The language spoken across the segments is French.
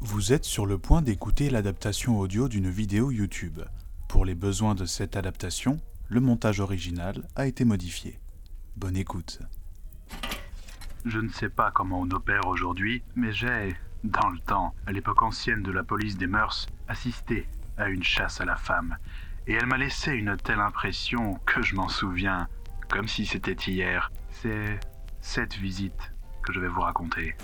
Vous êtes sur le point d'écouter l'adaptation audio d'une vidéo YouTube. Pour les besoins de cette adaptation, le montage original a été modifié. Bonne écoute. Je ne sais pas comment on opère aujourd'hui, mais j'ai, dans le temps, à l'époque ancienne de la police des mœurs, assisté à une chasse à la femme. Et elle m'a laissé une telle impression que je m'en souviens, comme si c'était hier. C'est cette visite que je vais vous raconter.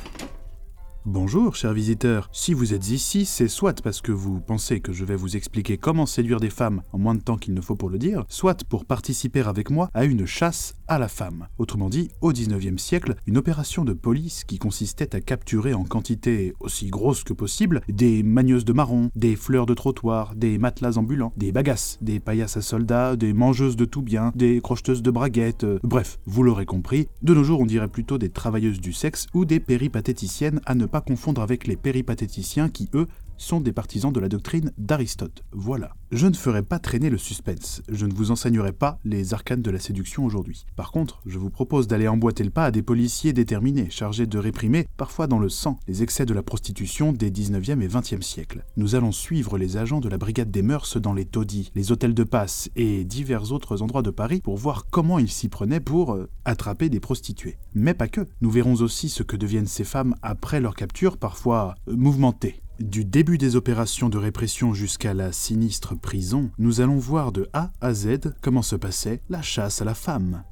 Bonjour, chers visiteurs. Si vous êtes ici, c'est soit parce que vous pensez que je vais vous expliquer comment séduire des femmes en moins de temps qu'il ne faut pour le dire, soit pour participer avec moi à une chasse à la femme. Autrement dit, au 19e siècle, une opération de police qui consistait à capturer en quantité aussi grosse que possible des manieuses de marron, des fleurs de trottoir, des matelas ambulants, des bagasses, des paillasses à soldats, des mangeuses de tout bien, des crocheteuses de braguettes, euh, bref, vous l'aurez compris, de nos jours on dirait plutôt des travailleuses du sexe ou des péripatéticiennes à ne confondre avec les péripatéticiens qui, eux, sont des partisans de la doctrine d'Aristote. Voilà. Je ne ferai pas traîner le suspense, je ne vous enseignerai pas les arcanes de la séduction aujourd'hui. Par contre, je vous propose d'aller emboîter le pas à des policiers déterminés, chargés de réprimer, parfois dans le sang, les excès de la prostitution des 19e et 20e siècles. Nous allons suivre les agents de la brigade des mœurs dans les taudis, les hôtels de passe et divers autres endroits de Paris pour voir comment ils s'y prenaient pour euh, attraper des prostituées. Mais pas que. Nous verrons aussi ce que deviennent ces femmes après leur capture, parfois euh, mouvementées. Du début des opérations de répression jusqu'à la sinistre prison, nous allons voir de A à Z comment se passait la chasse à la femme.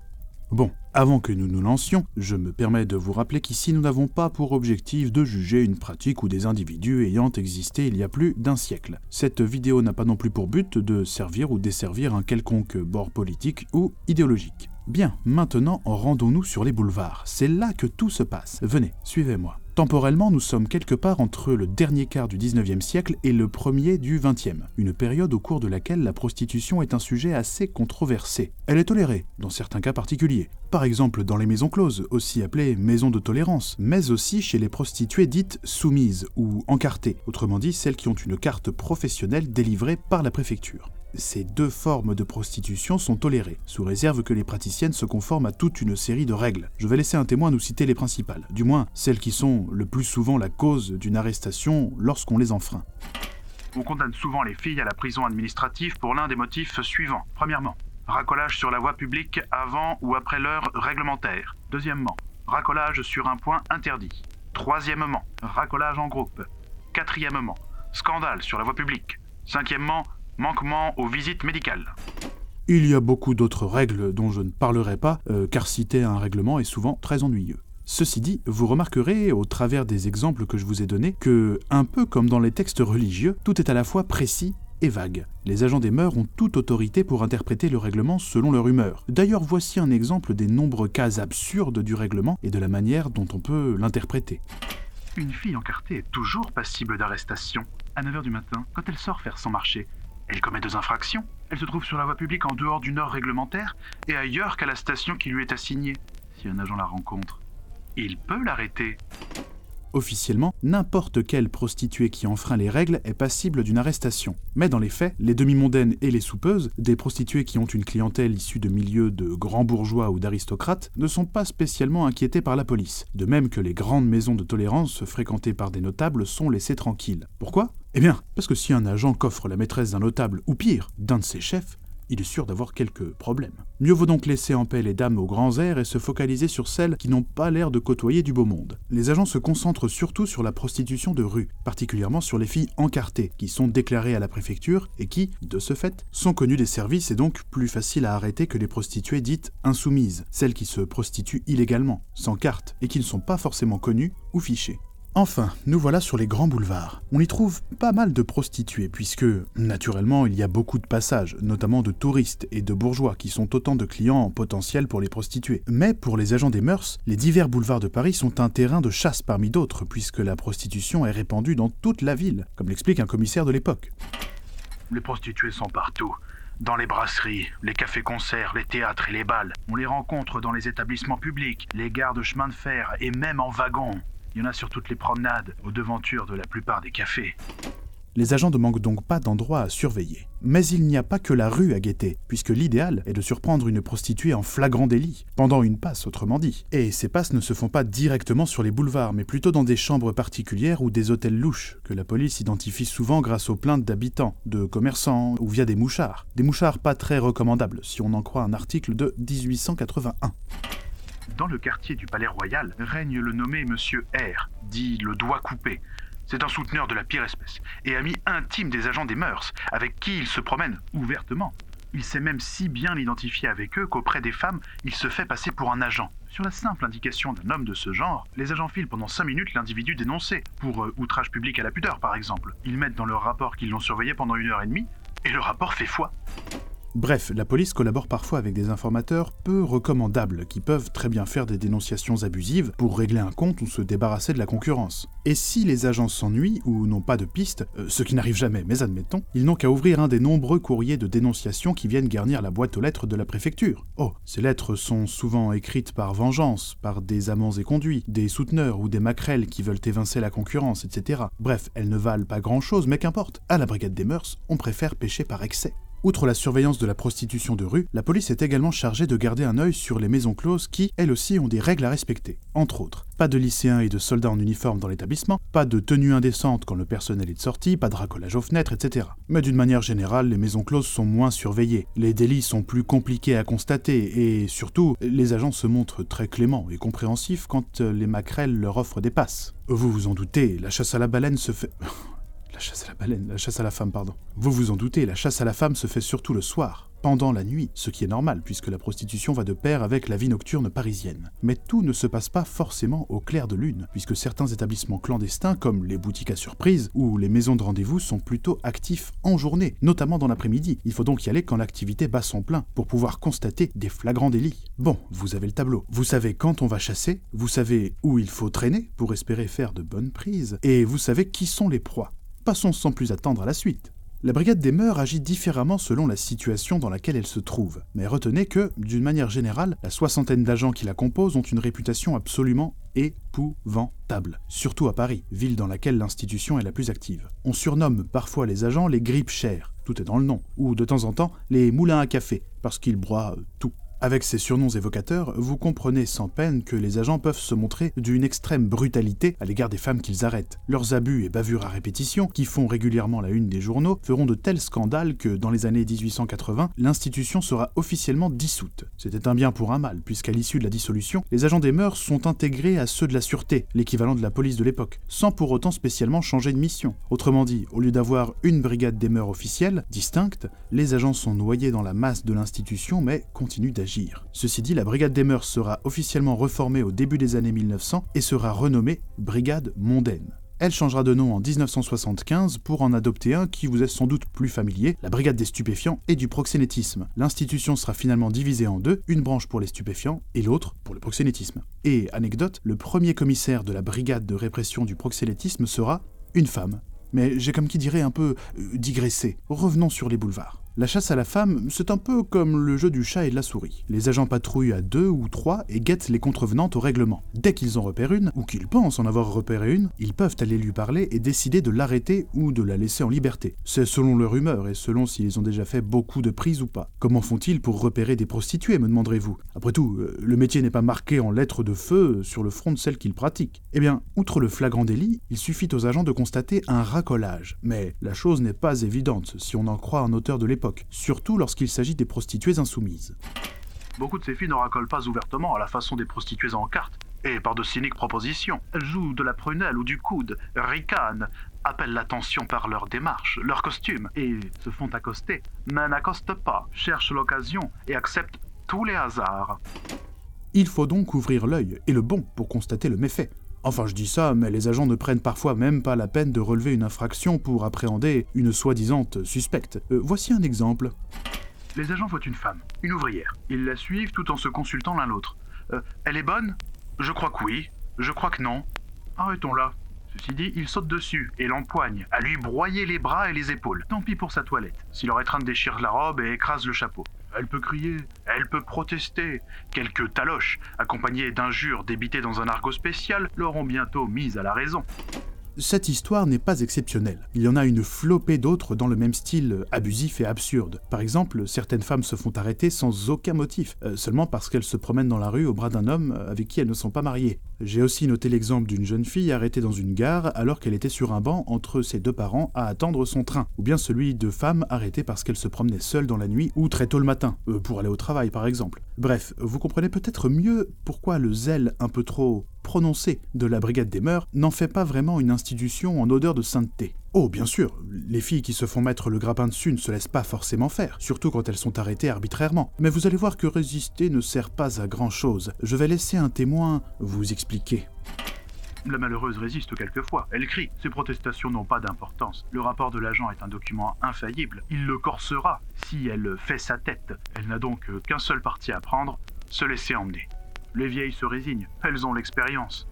Bon, avant que nous nous lancions, je me permets de vous rappeler qu'ici nous n'avons pas pour objectif de juger une pratique ou des individus ayant existé il y a plus d'un siècle. Cette vidéo n'a pas non plus pour but de servir ou desservir un quelconque bord politique ou idéologique. Bien, maintenant rendons-nous sur les boulevards. C'est là que tout se passe. Venez, suivez-moi. Temporellement, nous sommes quelque part entre le dernier quart du 19e siècle et le premier du 20e, une période au cours de laquelle la prostitution est un sujet assez controversé. Elle est tolérée, dans certains cas particuliers, par exemple dans les maisons closes, aussi appelées maisons de tolérance, mais aussi chez les prostituées dites soumises ou encartées, autrement dit celles qui ont une carte professionnelle délivrée par la préfecture ces deux formes de prostitution sont tolérées, sous réserve que les praticiennes se conforment à toute une série de règles. Je vais laisser un témoin nous citer les principales, du moins celles qui sont le plus souvent la cause d'une arrestation lorsqu'on les enfreint. On condamne souvent les filles à la prison administrative pour l'un des motifs suivants. Premièrement, racolage sur la voie publique avant ou après l'heure réglementaire. Deuxièmement, racolage sur un point interdit. Troisièmement, racolage en groupe. Quatrièmement, scandale sur la voie publique. Cinquièmement, manquement aux visites médicales. Il y a beaucoup d'autres règles dont je ne parlerai pas, euh, car citer un règlement est souvent très ennuyeux. Ceci dit, vous remarquerez, au travers des exemples que je vous ai donnés, que, un peu comme dans les textes religieux, tout est à la fois précis et vague. Les agents des mœurs ont toute autorité pour interpréter le règlement selon leur humeur. D'ailleurs, voici un exemple des nombreux cas absurdes du règlement et de la manière dont on peut l'interpréter. Une fille encartée est toujours passible d'arrestation. À 9h du matin, quand elle sort faire son marché, elle commet deux infractions. Elle se trouve sur la voie publique en dehors d'une heure réglementaire et ailleurs qu'à la station qui lui est assignée. Si un agent la rencontre, il peut l'arrêter. Officiellement, n'importe quelle prostituée qui enfreint les règles est passible d'une arrestation. Mais dans les faits, les demi-mondaines et les soupeuses, des prostituées qui ont une clientèle issue de milieux de grands bourgeois ou d'aristocrates, ne sont pas spécialement inquiétées par la police. De même que les grandes maisons de tolérance fréquentées par des notables sont laissées tranquilles. Pourquoi? Eh bien, parce que si un agent coffre la maîtresse d'un notable, ou pire, d'un de ses chefs, il est sûr d'avoir quelques problèmes. Mieux vaut donc laisser en paix les dames aux grands airs et se focaliser sur celles qui n'ont pas l'air de côtoyer du beau monde. Les agents se concentrent surtout sur la prostitution de rue, particulièrement sur les filles encartées, qui sont déclarées à la préfecture et qui, de ce fait, sont connues des services et donc plus faciles à arrêter que les prostituées dites insoumises, celles qui se prostituent illégalement, sans carte, et qui ne sont pas forcément connues ou fichées. Enfin, nous voilà sur les grands boulevards. On y trouve pas mal de prostituées, puisque, naturellement, il y a beaucoup de passages, notamment de touristes et de bourgeois, qui sont autant de clients potentiels pour les prostituées. Mais pour les agents des mœurs, les divers boulevards de Paris sont un terrain de chasse parmi d'autres, puisque la prostitution est répandue dans toute la ville, comme l'explique un commissaire de l'époque. Les prostituées sont partout. Dans les brasseries, les cafés-concerts, les théâtres et les bals. On les rencontre dans les établissements publics, les gares de chemin de fer et même en wagon. Il y en a sur toutes les promenades, aux devantures de la plupart des cafés. Les agents ne manquent donc pas d'endroits à surveiller. Mais il n'y a pas que la rue à guetter, puisque l'idéal est de surprendre une prostituée en flagrant délit, pendant une passe autrement dit. Et ces passes ne se font pas directement sur les boulevards, mais plutôt dans des chambres particulières ou des hôtels louches, que la police identifie souvent grâce aux plaintes d'habitants, de commerçants ou via des mouchards. Des mouchards pas très recommandables, si on en croit un article de 1881. Dans le quartier du Palais Royal règne le nommé Monsieur R, dit le doigt coupé. C'est un souteneur de la pire espèce et ami intime des agents des mœurs, avec qui il se promène ouvertement. Il sait même si bien l'identifier avec eux qu'auprès des femmes, il se fait passer pour un agent. Sur la simple indication d'un homme de ce genre, les agents filent pendant 5 minutes l'individu dénoncé, pour euh, outrage public à la pudeur par exemple. Ils mettent dans leur rapport qu'ils l'ont surveillé pendant une heure et demie, et le rapport fait foi. Bref, la police collabore parfois avec des informateurs peu recommandables qui peuvent très bien faire des dénonciations abusives pour régler un compte ou se débarrasser de la concurrence. Et si les agents s'ennuient ou n'ont pas de piste, euh, ce qui n'arrive jamais, mais admettons, ils n'ont qu'à ouvrir un des nombreux courriers de dénonciation qui viennent garnir la boîte aux lettres de la préfecture. Oh, ces lettres sont souvent écrites par vengeance, par des amants et conduits, des souteneurs ou des maquerelles qui veulent évincer la concurrence, etc. Bref, elles ne valent pas grand chose, mais qu'importe. À la brigade des mœurs, on préfère pêcher par excès. Outre la surveillance de la prostitution de rue, la police est également chargée de garder un œil sur les maisons closes qui, elles aussi, ont des règles à respecter. Entre autres, pas de lycéens et de soldats en uniforme dans l'établissement, pas de tenues indécentes quand le personnel est de sortie, pas de racolage aux fenêtres, etc. Mais d'une manière générale, les maisons closes sont moins surveillées, les délits sont plus compliqués à constater et surtout, les agents se montrent très cléments et compréhensifs quand les maquerelles leur offrent des passes. Vous vous en doutez, la chasse à la baleine se fait... La chasse à la baleine, la chasse à la femme, pardon. Vous vous en doutez, la chasse à la femme se fait surtout le soir, pendant la nuit, ce qui est normal puisque la prostitution va de pair avec la vie nocturne parisienne. Mais tout ne se passe pas forcément au clair de lune, puisque certains établissements clandestins comme les boutiques à surprise ou les maisons de rendez-vous sont plutôt actifs en journée, notamment dans l'après-midi. Il faut donc y aller quand l'activité bat son plein pour pouvoir constater des flagrants délits. Bon, vous avez le tableau. Vous savez quand on va chasser, vous savez où il faut traîner pour espérer faire de bonnes prises, et vous savez qui sont les proies. Passons sans plus attendre à la suite. La brigade des mœurs agit différemment selon la situation dans laquelle elle se trouve, mais retenez que, d'une manière générale, la soixantaine d'agents qui la composent ont une réputation absolument épouvantable, surtout à Paris, ville dans laquelle l'institution est la plus active. On surnomme parfois les agents les grippes chères, tout est dans le nom, ou de temps en temps les moulins à café, parce qu'ils broient tout. Avec ces surnoms évocateurs, vous comprenez sans peine que les agents peuvent se montrer d'une extrême brutalité à l'égard des femmes qu'ils arrêtent. Leurs abus et bavures à répétition, qui font régulièrement la une des journaux, feront de tels scandales que, dans les années 1880, l'institution sera officiellement dissoute. C'était un bien pour un mal, puisqu'à l'issue de la dissolution, les agents des mœurs sont intégrés à ceux de la sûreté, l'équivalent de la police de l'époque, sans pour autant spécialement changer de mission. Autrement dit, au lieu d'avoir une brigade des mœurs officielle, distincte, les agents sont noyés dans la masse de l'institution mais continuent d'agir Ceci dit, la Brigade des Mœurs sera officiellement reformée au début des années 1900 et sera renommée Brigade Mondaine. Elle changera de nom en 1975 pour en adopter un qui vous est sans doute plus familier, la Brigade des stupéfiants et du proxénétisme. L'institution sera finalement divisée en deux, une branche pour les stupéfiants et l'autre pour le proxénétisme. Et anecdote, le premier commissaire de la Brigade de répression du proxénétisme sera une femme. Mais j'ai comme qui dirait un peu euh, digressé. Revenons sur les boulevards. La chasse à la femme, c'est un peu comme le jeu du chat et de la souris. Les agents patrouillent à deux ou trois et guettent les contrevenantes au règlement. Dès qu'ils en repèrent une, ou qu'ils pensent en avoir repéré une, ils peuvent aller lui parler et décider de l'arrêter ou de la laisser en liberté. C'est selon leur humeur et selon s'ils ont déjà fait beaucoup de prises ou pas. Comment font-ils pour repérer des prostituées, me demanderez-vous? Après tout, euh, le métier n'est pas marqué en lettres de feu sur le front de celles qu'ils pratiquent. Eh bien, outre le flagrant délit, il suffit aux agents de constater un racolage. Mais la chose n'est pas évidente si on en croit un auteur de l'époque surtout lorsqu'il s'agit des prostituées insoumises. Beaucoup de ces filles ne racolent pas ouvertement à la façon des prostituées en carte, et par de cyniques propositions. Elles jouent de la prunelle ou du coude, ricanent, appellent l'attention par leur démarche, leur costume, et se font accoster, mais n'accostent pas, cherchent l'occasion et acceptent tous les hasards. Il faut donc ouvrir l'œil, et le bon, pour constater le méfait. Enfin, je dis ça, mais les agents ne prennent parfois même pas la peine de relever une infraction pour appréhender une soi-disant suspecte. Euh, voici un exemple. Les agents voient une femme, une ouvrière. Ils la suivent tout en se consultant l'un l'autre. Euh, elle est bonne? Je crois que oui. Je crois que non. Arrêtons-la. Ceci dit, il saute dessus et l'empoigne, à lui broyer les bras et les épaules. Tant pis pour sa toilette. Si leur étreinte déchire la robe et écrase le chapeau. Elle peut crier, elle peut protester. Quelques taloches, accompagnés d'injures débitées dans un argot spécial, l'auront bientôt mise à la raison. Cette histoire n'est pas exceptionnelle. Il y en a une flopée d'autres dans le même style abusif et absurde. Par exemple, certaines femmes se font arrêter sans aucun motif, euh, seulement parce qu'elles se promènent dans la rue au bras d'un homme avec qui elles ne sont pas mariées. J'ai aussi noté l'exemple d'une jeune fille arrêtée dans une gare alors qu'elle était sur un banc entre ses deux parents à attendre son train, ou bien celui de femmes arrêtées parce qu'elles se promenaient seules dans la nuit ou très tôt le matin, euh, pour aller au travail par exemple. Bref, vous comprenez peut-être mieux pourquoi le zèle un peu trop prononcé de la Brigade des Mœurs n'en fait pas vraiment une institution en odeur de sainteté. Oh, bien sûr, les filles qui se font mettre le grappin dessus ne se laissent pas forcément faire, surtout quand elles sont arrêtées arbitrairement. Mais vous allez voir que résister ne sert pas à grand chose. Je vais laisser un témoin vous expliquer. La malheureuse résiste quelquefois. Elle crie. Ses protestations n'ont pas d'importance. Le rapport de l'agent est un document infaillible. Il le corsera si elle fait sa tête. Elle n'a donc qu'un seul parti à prendre, se laisser emmener. Les vieilles se résignent. Elles ont l'expérience.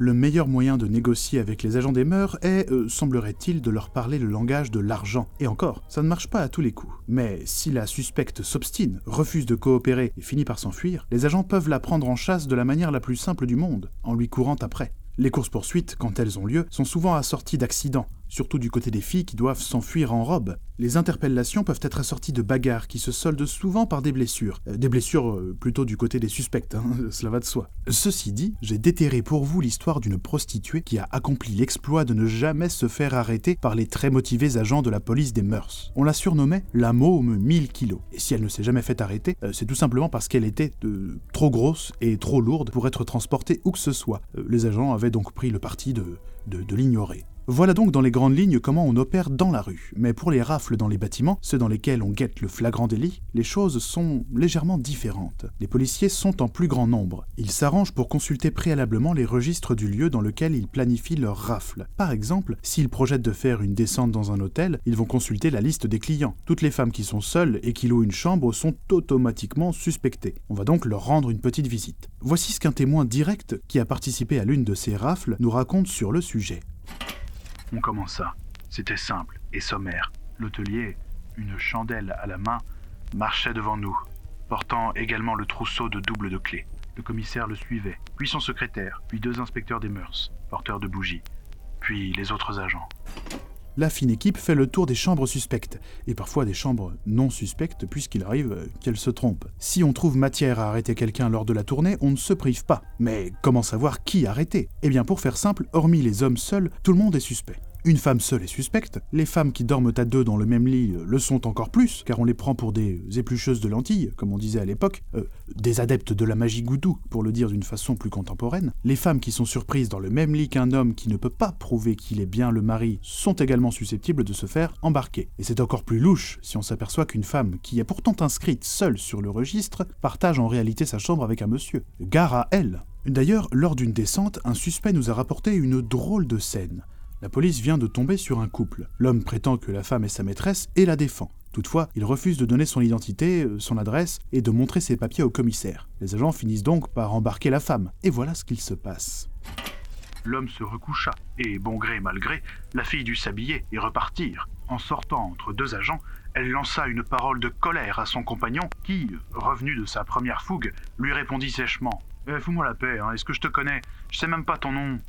Le meilleur moyen de négocier avec les agents des mœurs est, euh, semblerait-il, de leur parler le langage de l'argent. Et encore, ça ne marche pas à tous les coups. Mais si la suspecte s'obstine, refuse de coopérer et finit par s'enfuir, les agents peuvent la prendre en chasse de la manière la plus simple du monde, en lui courant après. Les courses-poursuites, quand elles ont lieu, sont souvent assorties d'accidents, surtout du côté des filles qui doivent s'enfuir en robe. Les interpellations peuvent être assorties de bagarres qui se soldent souvent par des blessures. Euh, des blessures euh, plutôt du côté des suspects, hein, cela va de soi. Ceci dit, j'ai déterré pour vous l'histoire d'une prostituée qui a accompli l'exploit de ne jamais se faire arrêter par les très motivés agents de la police des mœurs. On la surnommait la môme 1000 kilos. Et si elle ne s'est jamais fait arrêter, euh, c'est tout simplement parce qu'elle était trop grosse et trop lourde pour être transportée où que ce soit. les agents avaient donc pris le parti de, de l'ignorer. Voilà donc dans les grandes lignes comment on opère dans la rue. Mais pour les rafles dans les bâtiments, ceux dans lesquels on guette le flagrant délit, les choses sont légèrement différentes. Les policiers sont en plus grand nombre. Ils s'arrangent pour consulter préalablement les registres du lieu dans lequel ils planifient leur rafle. Par exemple, s'ils projettent de faire une descente dans un hôtel, ils vont consulter la liste des clients. Toutes les femmes qui sont seules et qui louent une chambre sont automatiquement suspectées. On va donc leur rendre une petite visite. Voici ce qu'un témoin direct qui a participé à l'une de ces rafles nous raconte sur le sujet. On commença. C'était simple et sommaire. L'hôtelier, une chandelle à la main, marchait devant nous, portant également le trousseau de double de clés. Le commissaire le suivait, puis son secrétaire, puis deux inspecteurs des mœurs, porteurs de bougies, puis les autres agents. La fine équipe fait le tour des chambres suspectes, et parfois des chambres non suspectes puisqu'il arrive qu'elles se trompent. Si on trouve matière à arrêter quelqu'un lors de la tournée, on ne se prive pas. Mais comment savoir qui arrêter Eh bien pour faire simple, hormis les hommes seuls, tout le monde est suspect. Une femme seule est suspecte, les femmes qui dorment à deux dans le même lit euh, le sont encore plus, car on les prend pour des éplucheuses de lentilles, comme on disait à l'époque, euh, des adeptes de la magie goudou, pour le dire d'une façon plus contemporaine. Les femmes qui sont surprises dans le même lit qu'un homme qui ne peut pas prouver qu'il est bien le mari sont également susceptibles de se faire embarquer. Et c'est encore plus louche si on s'aperçoit qu'une femme, qui est pourtant inscrite seule sur le registre, partage en réalité sa chambre avec un monsieur. Gare à elle D'ailleurs, lors d'une descente, un suspect nous a rapporté une drôle de scène. La police vient de tomber sur un couple. L'homme prétend que la femme est sa maîtresse et la défend. Toutefois, il refuse de donner son identité, euh, son adresse et de montrer ses papiers au commissaire. Les agents finissent donc par embarquer la femme. Et voilà ce qu'il se passe. L'homme se recoucha, et bon gré mal gré, la fille dut s'habiller et repartir. En sortant entre deux agents, elle lança une parole de colère à son compagnon, qui, revenu de sa première fougue, lui répondit sèchement eh, Fous-moi la paix, hein. est-ce que je te connais? Je sais même pas ton nom.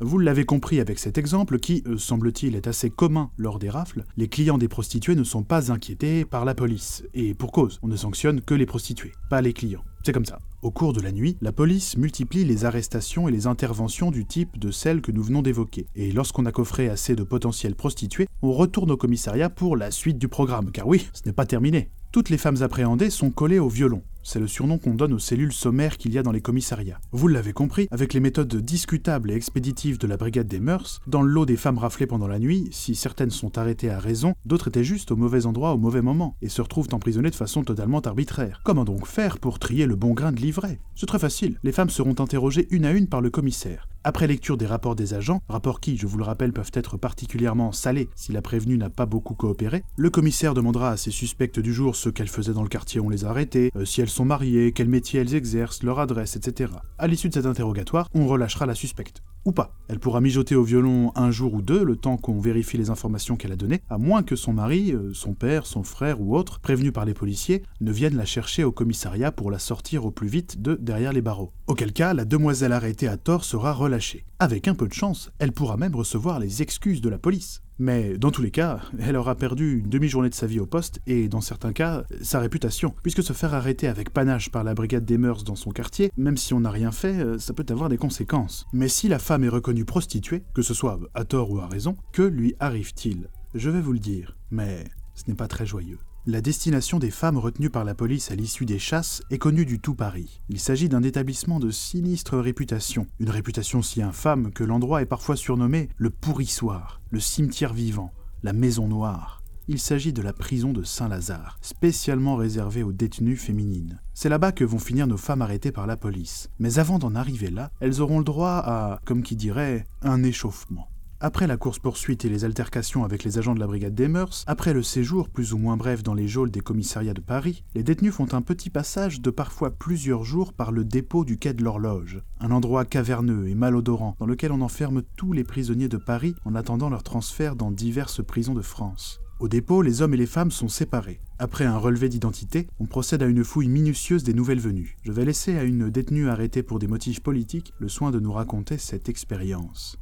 Vous l'avez compris avec cet exemple qui, euh, semble-t-il, est assez commun lors des rafles, les clients des prostituées ne sont pas inquiétés par la police. Et pour cause, on ne sanctionne que les prostituées, pas les clients. C'est comme ça. Au cours de la nuit, la police multiplie les arrestations et les interventions du type de celles que nous venons d'évoquer. Et lorsqu'on a coffré assez de potentielles prostituées, on retourne au commissariat pour la suite du programme, car oui, ce n'est pas terminé. Toutes les femmes appréhendées sont collées au violon. C'est le surnom qu'on donne aux cellules sommaires qu'il y a dans les commissariats. Vous l'avez compris, avec les méthodes discutables et expéditives de la brigade des mœurs, dans le lot des femmes raflées pendant la nuit, si certaines sont arrêtées à raison, d'autres étaient juste au mauvais endroit au mauvais moment, et se retrouvent emprisonnées de façon totalement arbitraire. Comment donc faire pour trier le bon grain de livret? C'est très facile. Les femmes seront interrogées une à une par le commissaire. Après lecture des rapports des agents, rapports qui, je vous le rappelle, peuvent être particulièrement salés si la prévenue n'a pas beaucoup coopéré, le commissaire demandera à ses suspectes du jour ce qu'elles faisaient dans le quartier où on les a euh, si elles sont mariées, quel métier elles exercent, leur adresse, etc. À l'issue de cet interrogatoire, on relâchera la suspecte. Ou pas. Elle pourra mijoter au violon un jour ou deux, le temps qu'on vérifie les informations qu'elle a données, à moins que son mari, euh, son père, son frère ou autre, prévenu par les policiers, ne vienne la chercher au commissariat pour la sortir au plus vite de derrière les barreaux. Auquel cas, la demoiselle arrêtée à tort sera relâchée. Avec un peu de chance, elle pourra même recevoir les excuses de la police. Mais dans tous les cas, elle aura perdu une demi-journée de sa vie au poste et, dans certains cas, sa réputation, puisque se faire arrêter avec panache par la brigade des mœurs dans son quartier, même si on n'a rien fait, euh, ça peut avoir des conséquences. Mais si la femme est reconnue prostituée, que ce soit à tort ou à raison, que lui arrive-t-il? Je vais vous le dire, mais ce n'est pas très joyeux. La destination des femmes retenues par la police à l'issue des chasses est connue du tout Paris. Il s'agit d'un établissement de sinistre réputation, une réputation si infâme que l'endroit est parfois surnommé le pourrissoir, le cimetière vivant, la maison noire. Il s'agit de la prison de Saint-Lazare, spécialement réservée aux détenues féminines. C'est là-bas que vont finir nos femmes arrêtées par la police. Mais avant d'en arriver là, elles auront le droit à, comme qui dirait, un échauffement. Après la course-poursuite et les altercations avec les agents de la brigade des mœurs, après le séjour plus ou moins bref dans les geôles des commissariats de Paris, les détenus font un petit passage de parfois plusieurs jours par le dépôt du quai de l'horloge, un endroit caverneux et malodorant dans lequel on enferme tous les prisonniers de Paris en attendant leur transfert dans diverses prisons de France. Au dépôt, les hommes et les femmes sont séparés. Après un relevé d'identité, on procède à une fouille minutieuse des nouvelles venues. Je vais laisser à une détenue arrêtée pour des motifs politiques le soin de nous raconter cette expérience.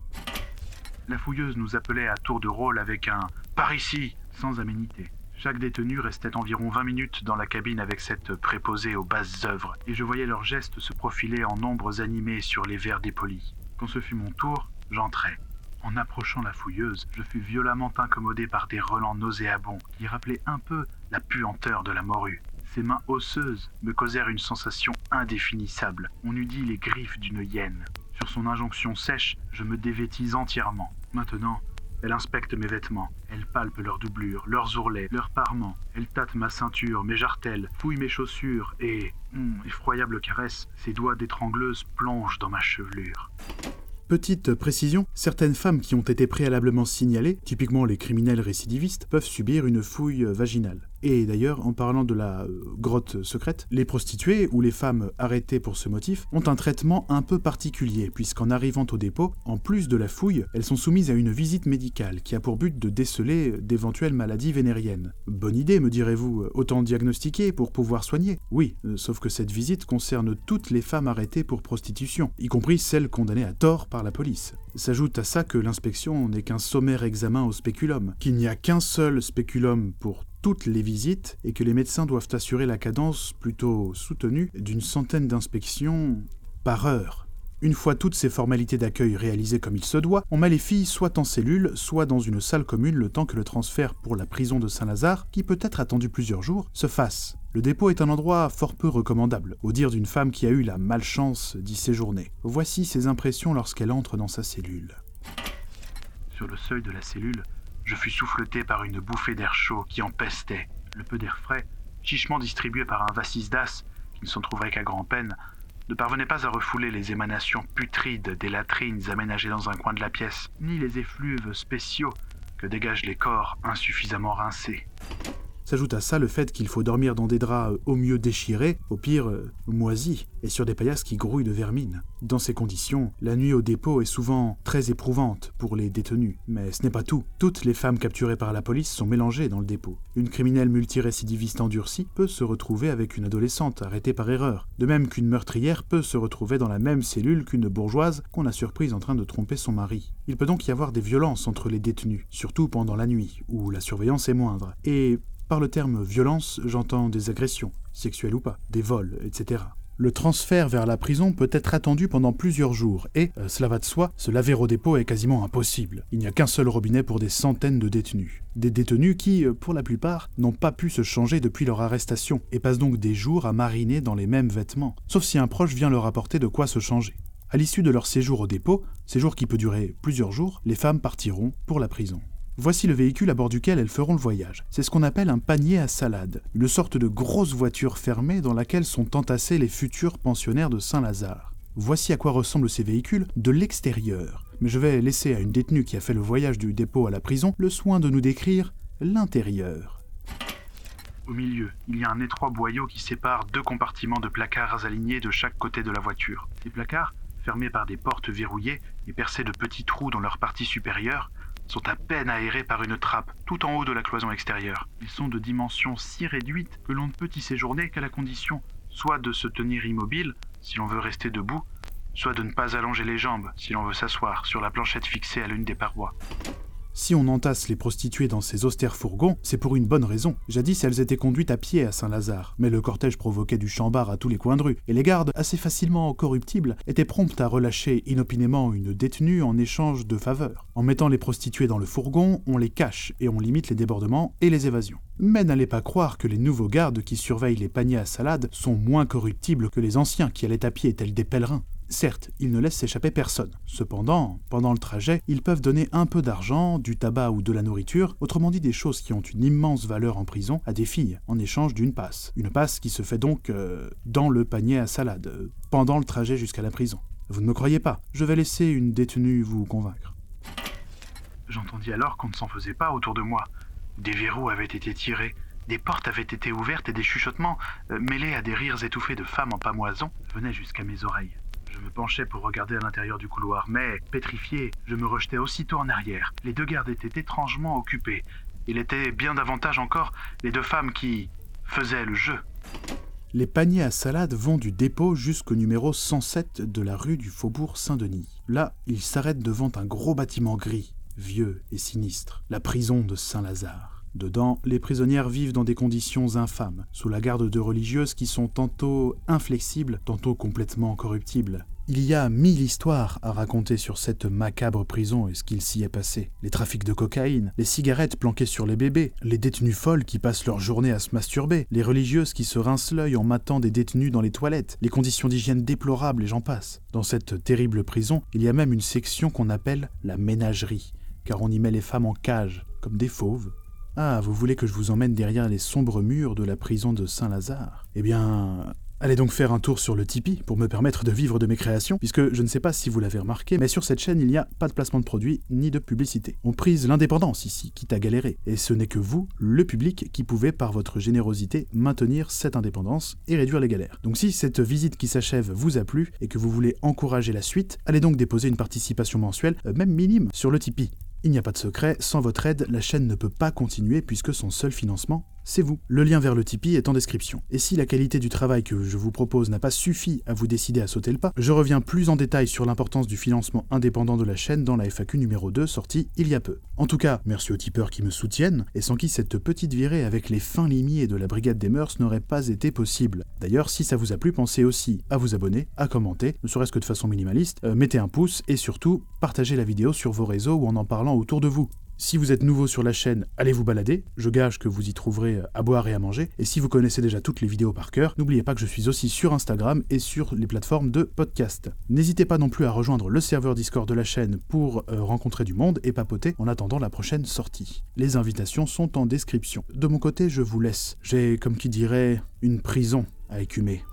La fouilleuse nous appelait à tour de rôle avec un Par ici sans aménité. Chaque détenu restait environ 20 minutes dans la cabine avec cette préposée aux basses œuvres, et je voyais leurs gestes se profiler en nombres animés sur les verres dépolis. Quand ce fut mon tour, j'entrai. En approchant la fouilleuse, je fus violemment incommodé par des relents nauséabonds qui rappelaient un peu la puanteur de la morue. Ses mains osseuses me causèrent une sensation indéfinissable. On eût dit les griffes d'une hyène. Sur son injonction sèche, je me dévêtis entièrement. Maintenant, elle inspecte mes vêtements, elle palpe leurs doublures, leurs ourlets, leurs parements, elle tâte ma ceinture, mes jartelles, fouille mes chaussures et, hum, effroyable caresse, ses doigts d'étrangleuse plongent dans ma chevelure. Petite précision, certaines femmes qui ont été préalablement signalées, typiquement les criminels récidivistes, peuvent subir une fouille vaginale. Et d'ailleurs, en parlant de la euh, grotte secrète, les prostituées ou les femmes arrêtées pour ce motif ont un traitement un peu particulier, puisqu'en arrivant au dépôt, en plus de la fouille, elles sont soumises à une visite médicale qui a pour but de déceler d'éventuelles maladies vénériennes. Bonne idée, me direz-vous, autant diagnostiquer pour pouvoir soigner Oui, euh, sauf que cette visite concerne toutes les femmes arrêtées pour prostitution, y compris celles condamnées à tort par la police. S'ajoute à ça que l'inspection n'est qu'un sommaire examen au spéculum, qu'il n'y a qu'un seul spéculum pour toutes les visites et que les médecins doivent assurer la cadence plutôt soutenue d'une centaine d'inspections par heure. Une fois toutes ces formalités d'accueil réalisées comme il se doit, on met les filles soit en cellule, soit dans une salle commune le temps que le transfert pour la prison de Saint-Lazare, qui peut être attendu plusieurs jours, se fasse. Le dépôt est un endroit fort peu recommandable, au dire d'une femme qui a eu la malchance d'y séjourner. Voici ses impressions lorsqu'elle entre dans sa cellule. Sur le seuil de la cellule, je fus souffleté par une bouffée d'air chaud qui empestait. Le peu d'air frais, chichement distribué par un vasisdas, qui ne s'en trouverait qu'à grand-peine, ne parvenait pas à refouler les émanations putrides des latrines aménagées dans un coin de la pièce, ni les effluves spéciaux que dégagent les corps insuffisamment rincés. S'ajoute à ça le fait qu'il faut dormir dans des draps euh, au mieux déchirés, au pire euh, moisis, et sur des paillasses qui grouillent de vermine. Dans ces conditions, la nuit au dépôt est souvent très éprouvante pour les détenus. Mais ce n'est pas tout. Toutes les femmes capturées par la police sont mélangées dans le dépôt. Une criminelle multirécidiviste endurcie peut se retrouver avec une adolescente arrêtée par erreur, de même qu'une meurtrière peut se retrouver dans la même cellule qu'une bourgeoise qu'on a surprise en train de tromper son mari. Il peut donc y avoir des violences entre les détenus, surtout pendant la nuit, où la surveillance est moindre. Et par le terme violence, j'entends des agressions, sexuelles ou pas, des vols, etc. Le transfert vers la prison peut être attendu pendant plusieurs jours et, euh, cela va de soi, se laver au dépôt est quasiment impossible. Il n'y a qu'un seul robinet pour des centaines de détenus. Des détenus qui, euh, pour la plupart, n'ont pas pu se changer depuis leur arrestation et passent donc des jours à mariner dans les mêmes vêtements, sauf si un proche vient leur apporter de quoi se changer. À l'issue de leur séjour au dépôt, séjour qui peut durer plusieurs jours, les femmes partiront pour la prison. Voici le véhicule à bord duquel elles feront le voyage. C'est ce qu'on appelle un panier à salade, une sorte de grosse voiture fermée dans laquelle sont entassés les futurs pensionnaires de Saint-Lazare. Voici à quoi ressemblent ces véhicules de l'extérieur. Mais je vais laisser à une détenue qui a fait le voyage du dépôt à la prison le soin de nous décrire l'intérieur. Au milieu, il y a un étroit boyau qui sépare deux compartiments de placards alignés de chaque côté de la voiture. Ces placards fermés par des portes verrouillées et percés de petits trous dans leur partie supérieure, sont à peine aérés par une trappe tout en haut de la cloison extérieure. Ils sont de dimensions si réduites que l'on ne peut y séjourner qu'à la condition soit de se tenir immobile si l'on veut rester debout, soit de ne pas allonger les jambes si l'on veut s'asseoir sur la planchette fixée à l'une des parois. Si on entasse les prostituées dans ces austères fourgons, c'est pour une bonne raison. Jadis, elles étaient conduites à pied à Saint-Lazare, mais le cortège provoquait du chambard à tous les coins de rue, et les gardes, assez facilement corruptibles, étaient promptes à relâcher inopinément une détenue en échange de faveurs. En mettant les prostituées dans le fourgon, on les cache et on limite les débordements et les évasions. Mais n'allez pas croire que les nouveaux gardes qui surveillent les paniers à salade sont moins corruptibles que les anciens qui allaient à pied tels des pèlerins. Certes, ils ne laissent s'échapper personne. Cependant, pendant le trajet, ils peuvent donner un peu d'argent, du tabac ou de la nourriture, autrement dit des choses qui ont une immense valeur en prison, à des filles, en échange d'une passe. Une passe qui se fait donc euh, dans le panier à salade, euh, pendant le trajet jusqu'à la prison. Vous ne me croyez pas, je vais laisser une détenue vous convaincre. J'entendis alors qu'on ne s'en faisait pas autour de moi. Des verrous avaient été tirés, des portes avaient été ouvertes et des chuchotements, euh, mêlés à des rires étouffés de femmes en pamoison, venaient jusqu'à mes oreilles. Je me penchais pour regarder à l'intérieur du couloir, mais, pétrifié, je me rejetais aussitôt en arrière. Les deux gardes étaient étrangement occupés. Il était bien davantage encore les deux femmes qui faisaient le jeu. Les paniers à salade vont du dépôt jusqu'au numéro 107 de la rue du Faubourg Saint-Denis. Là, ils s'arrêtent devant un gros bâtiment gris, vieux et sinistre, la prison de Saint-Lazare. Dedans, les prisonnières vivent dans des conditions infâmes, sous la garde de religieuses qui sont tantôt inflexibles, tantôt complètement corruptibles. Il y a mille histoires à raconter sur cette macabre prison et ce qu'il s'y est passé. Les trafics de cocaïne, les cigarettes planquées sur les bébés, les détenues folles qui passent leur journée à se masturber, les religieuses qui se rincent l'œil en matant des détenus dans les toilettes, les conditions d'hygiène déplorables et j'en passe. Dans cette terrible prison, il y a même une section qu'on appelle la ménagerie, car on y met les femmes en cage, comme des fauves, ah, vous voulez que je vous emmène derrière les sombres murs de la prison de Saint-Lazare? Eh bien, Allez donc faire un tour sur le Tipeee pour me permettre de vivre de mes créations, puisque je ne sais pas si vous l'avez remarqué, mais sur cette chaîne il n'y a pas de placement de produits ni de publicité. On prise l'indépendance ici, quitte à galérer, et ce n'est que vous, le public, qui pouvez par votre générosité maintenir cette indépendance et réduire les galères. Donc si cette visite qui s'achève vous a plu et que vous voulez encourager la suite, allez donc déposer une participation mensuelle, euh, même minime, sur le Tipeee. Il n'y a pas de secret, sans votre aide, la chaîne ne peut pas continuer puisque son seul financement, c'est vous. Le lien vers le Tipeee est en description. Et si la qualité du travail que je vous propose n'a pas suffi à vous décider à sauter le pas, je reviens plus en détail sur l'importance du financement indépendant de la chaîne dans la FAQ numéro 2 sortie il y a peu. En tout cas, merci aux tipeurs qui me soutiennent, et sans qui cette petite virée avec les fins limiers de la Brigade des Mœurs n'aurait pas été possible. D'ailleurs, si ça vous a plu, pensez aussi à vous abonner, à commenter, ne serait-ce que de façon minimaliste, euh, mettez un pouce et surtout, partagez la vidéo sur vos réseaux ou en en parlant autour de vous. Si vous êtes nouveau sur la chaîne, allez vous balader, je gage que vous y trouverez à boire et à manger, et si vous connaissez déjà toutes les vidéos par cœur, n'oubliez pas que je suis aussi sur Instagram et sur les plateformes de podcast. N'hésitez pas non plus à rejoindre le serveur Discord de la chaîne pour euh, rencontrer du monde et papoter en attendant la prochaine sortie. Les invitations sont en description. De mon côté, je vous laisse. J'ai, comme qui dirait, une prison à écumer.